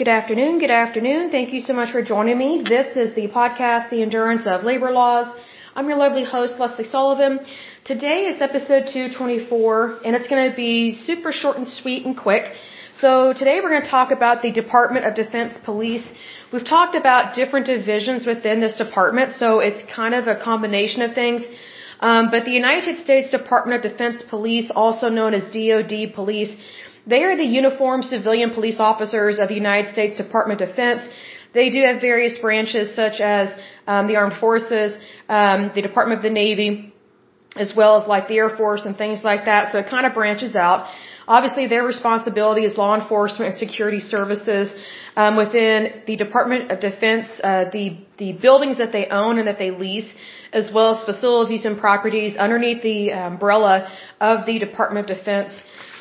Good afternoon. Good afternoon. Thank you so much for joining me. This is the podcast, The Endurance of Labor Laws. I'm your lovely host, Lesley Sullivan. Today is episode 224, and it's going to be super short and sweet and quick. So today we're going to talk about the Department of Defense Police. We've talked about different divisions within this department, so it's kind of a combination of things. Um, but the United States Department of Defense Police, also known as DoD Police, they are the uniformed civilian police officers of the United States Department of Defense. They do have various branches such as um, the Armed Forces, um, the Department of the Navy, as well as like the Air Force and things like that. So it kind of branches out. Obviously, their responsibility is law enforcement and security services um, within the Department of Defense, uh, the the buildings that they own and that they lease, as well as facilities and properties underneath the umbrella of the Department of Defense.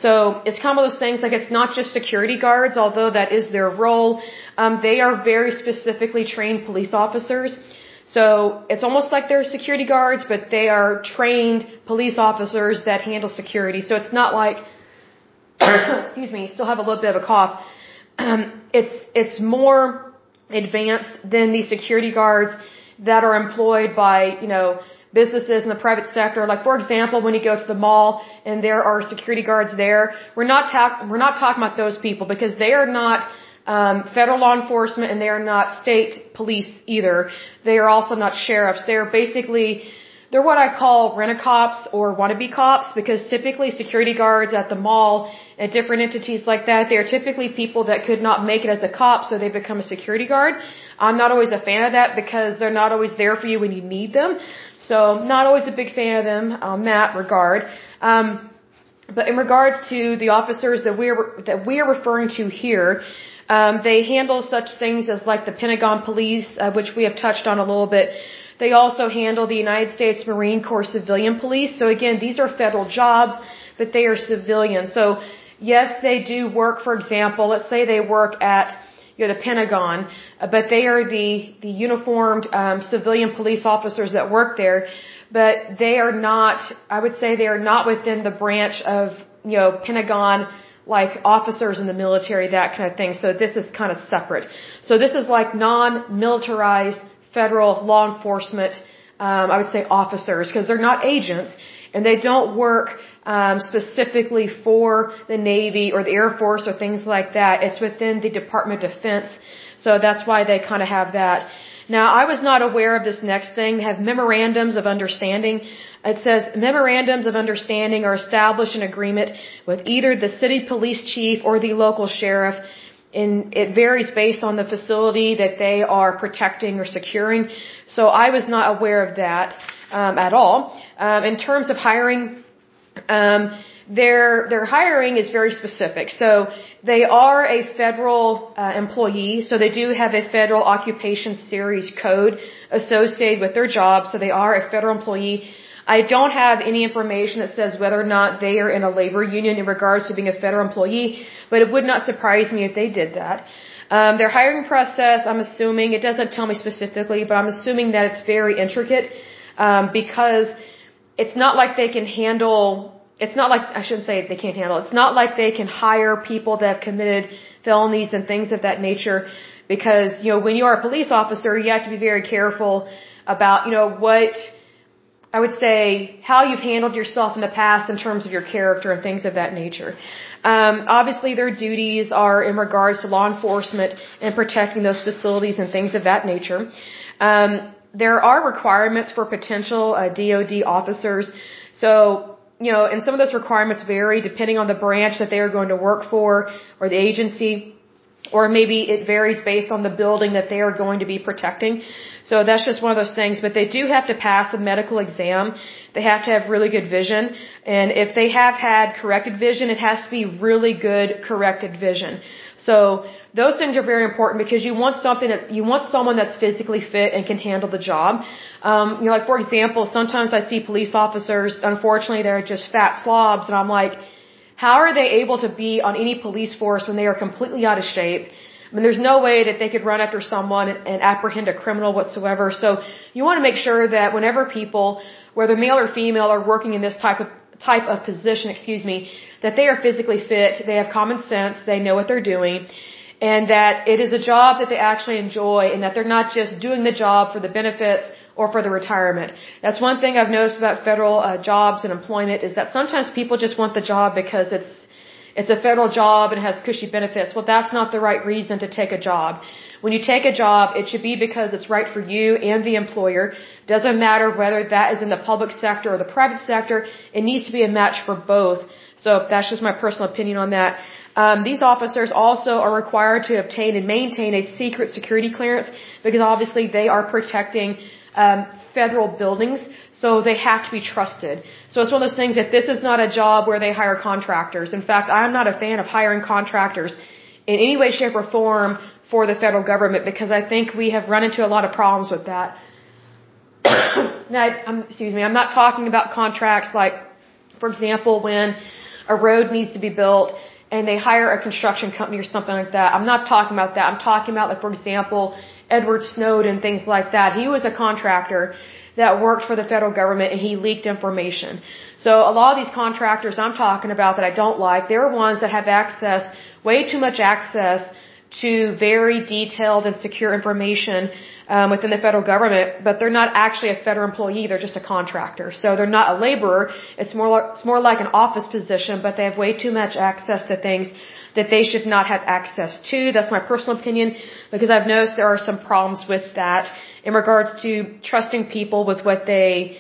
So it's kind of those things like it's not just security guards, although that is their role. Um, they are very specifically trained police officers. So it's almost like they're security guards, but they are trained police officers that handle security. So it's not like, excuse me, still have a little bit of a cough. Um, it's it's more advanced than the security guards that are employed by you know businesses in the private sector. Like for example, when you go to the mall and there are security guards there, we're not talk we're not talking about those people because they are not um, federal law enforcement and they are not state police either. They are also not sheriffs. They are basically they're what I call rent-a-cops or wannabe cops because typically security guards at the mall and different entities like that, they are typically people that could not make it as a cop, so they become a security guard. I'm not always a fan of that because they're not always there for you when you need them. So not always a big fan of them on that regard. Um, but in regards to the officers that we're that we are referring to here, um, they handle such things as like the Pentagon Police, uh, which we have touched on a little bit. They also handle the United States Marine Corps Civilian Police. So again, these are federal jobs, but they are civilian. So yes, they do work. For example, let's say they work at you know, the Pentagon, uh, but they are the the uniformed um, civilian police officers that work there. But they are not. I would say they are not within the branch of you know Pentagon like officers in the military, that kind of thing. So this is kind of separate. So this is like non-militarized federal law enforcement. Um, I would say officers because they're not agents and they don't work um, specifically for the Navy or the Air Force or things like that. It's within the Department of Defense. So that's why they kind of have that. Now, I was not aware of this next thing. They have memorandums of understanding. It says memorandums of understanding are established in agreement with either the city police chief or the local sheriff. And it varies based on the facility that they are protecting or securing. So I was not aware of that um, at all. Um, in terms of hiring, um, their their hiring is very specific. So they are a federal uh, employee, so they do have a federal occupation series code associated with their job. So they are a federal employee. I don't have any information that says whether or not they are in a labor union in regards to being a federal employee, but it would not surprise me if they did that. Um, their hiring process, I'm assuming, it doesn't tell me specifically, but I'm assuming that it's very intricate um, because it's not like they can handle it's not like I shouldn't say they can't handle. It's not like they can hire people that have committed felonies and things of that nature because you know when you are a police officer you have to be very careful about you know what I would say how you've handled yourself in the past in terms of your character and things of that nature. Um, obviously, their duties are in regards to law enforcement and protecting those facilities and things of that nature. Um, there are requirements for potential uh, DoD officers. So, you know, and some of those requirements vary depending on the branch that they are going to work for or the agency, or maybe it varies based on the building that they are going to be protecting. So that's just one of those things. But they do have to pass a medical exam. They have to have really good vision. And if they have had corrected vision, it has to be really good corrected vision. So those things are very important because you want something that you want someone that's physically fit and can handle the job. Um, you know, like for example, sometimes I see police officers. Unfortunately, they're just fat slobs, and I'm like, how are they able to be on any police force when they are completely out of shape? I mean, there's no way that they could run after someone and, apprehend a criminal whatsoever. So you want to make sure that whenever people, whether male or female, are working in this type of type of position, excuse me, that they are physically fit, they have common sense, they know what they're doing, and that it is a job that they actually enjoy and that they're not just doing the job for the benefits or for the retirement. That's one thing I've noticed about federal uh, jobs and employment is that sometimes people just want the job because it's it's a federal job and has cushy benefits. Well, that's not the right reason to take a job. When you take a job, it should be because it's right for you and the employer. Doesn't matter whether that is in the public sector or the private sector. It needs to be a match for both. So that's just my personal opinion on that. Um, these officers also are required to obtain and maintain a secret security clearance because obviously they are protecting um, federal buildings, so they have to be trusted. So it's one of those things that this is not a job where they hire contractors. In fact, I'm not a fan of hiring contractors in any way, shape, or form for the federal government because I think we have run into a lot of problems with that. now, I'm, excuse me, I'm not talking about contracts like, for example, when a road needs to be built and they hire a construction company or something like that. I'm not talking about that. I'm talking about, like, for example, Edward Snowden, things like that. He was a contractor that worked for the federal government and he leaked information. So a lot of these contractors I'm talking about that I don't like, they're ones that have access, way too much access to very detailed and secure information um, within the federal government, but they're not actually a federal employee. They're just a contractor. So they're not a laborer. It's more like, it's more like an office position, but they have way too much access to things that they should not have access to. That's my personal opinion because I've noticed there are some problems with that in regards to trusting people with what they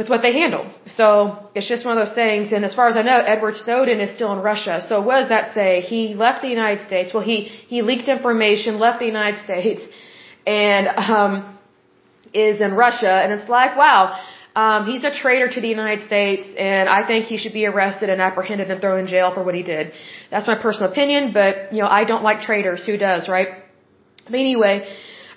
with what they handle. So it's just one of those things. And as far as I know, Edward Snowden is still in Russia. So what does that say? He left the United States. Well, he he leaked information, left the United States, and um, is in Russia. And it's like, wow, um, he's a traitor to the United States, and I think he should be arrested and apprehended and thrown in jail for what he did. That's my personal opinion, but you know, I don't like traitors. Who does, right? But anyway,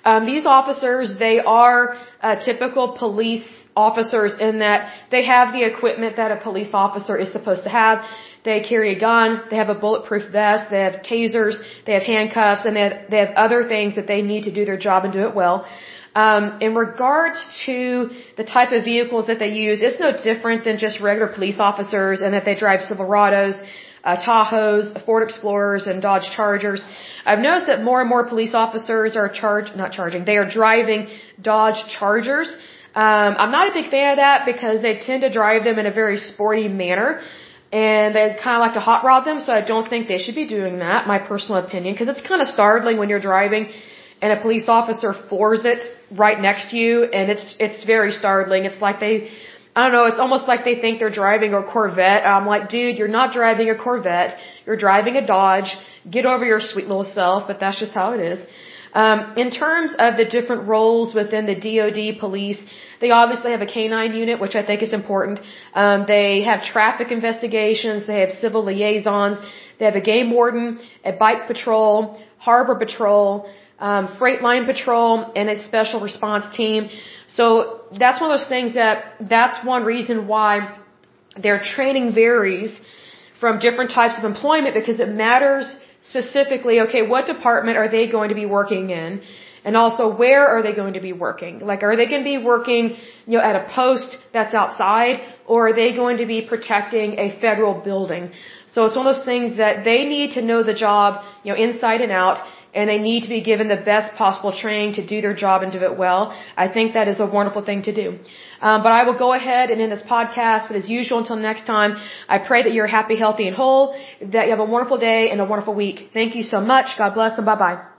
um, these officers, they are uh, typical police officers in that they have the equipment that a police officer is supposed to have. They carry a gun, they have a bulletproof vest, they have tasers, they have handcuffs, and they have, they have other things that they need to do their job and do it well. Um, in regards to the type of vehicles that they use, it's no different than just regular police officers and that they drive Silverados, uh, Tahoes, Ford Explorers, and Dodge Chargers. I've noticed that more and more police officers are charged, not charging, they are driving Dodge Chargers. Um, I'm not a big fan of that because they tend to drive them in a very sporty manner. And they kind of like to hot rod them, so I don't think they should be doing that, my personal opinion, because it's kind of startling when you're driving and a police officer floors it right next to you, and it's it's very startling. It's like they, I don't know, it's almost like they think they're driving a Corvette. I'm like, dude, you're not driving a Corvette. You're driving a Dodge. Get over your sweet little self, but that's just how it is. Um, in terms of the different roles within the DoD police, they obviously have a canine unit, which I think is important. Um, they have traffic investigations. They have civil liaisons. They have a game warden, a bike patrol, harbor patrol, um, freight line patrol, and a special response team. So that's one of those things that that's one reason why their training varies from different types of employment because it matters specifically, okay, what department are they going to be working in? And also, where are they going to be working? Like, are they going to be working, you know, at a post that's outside, or are they going to be protecting a federal building? So it's one of those things that they need to know the job, you know, inside and out, and they need to be given the best possible training to do their job and do it well. I think that is a wonderful thing to do. Um, but I will go ahead and end this podcast. But as usual, until next time, I pray that you're happy, healthy, and whole, that you have a wonderful day and a wonderful week. Thank you so much. God bless and bye bye.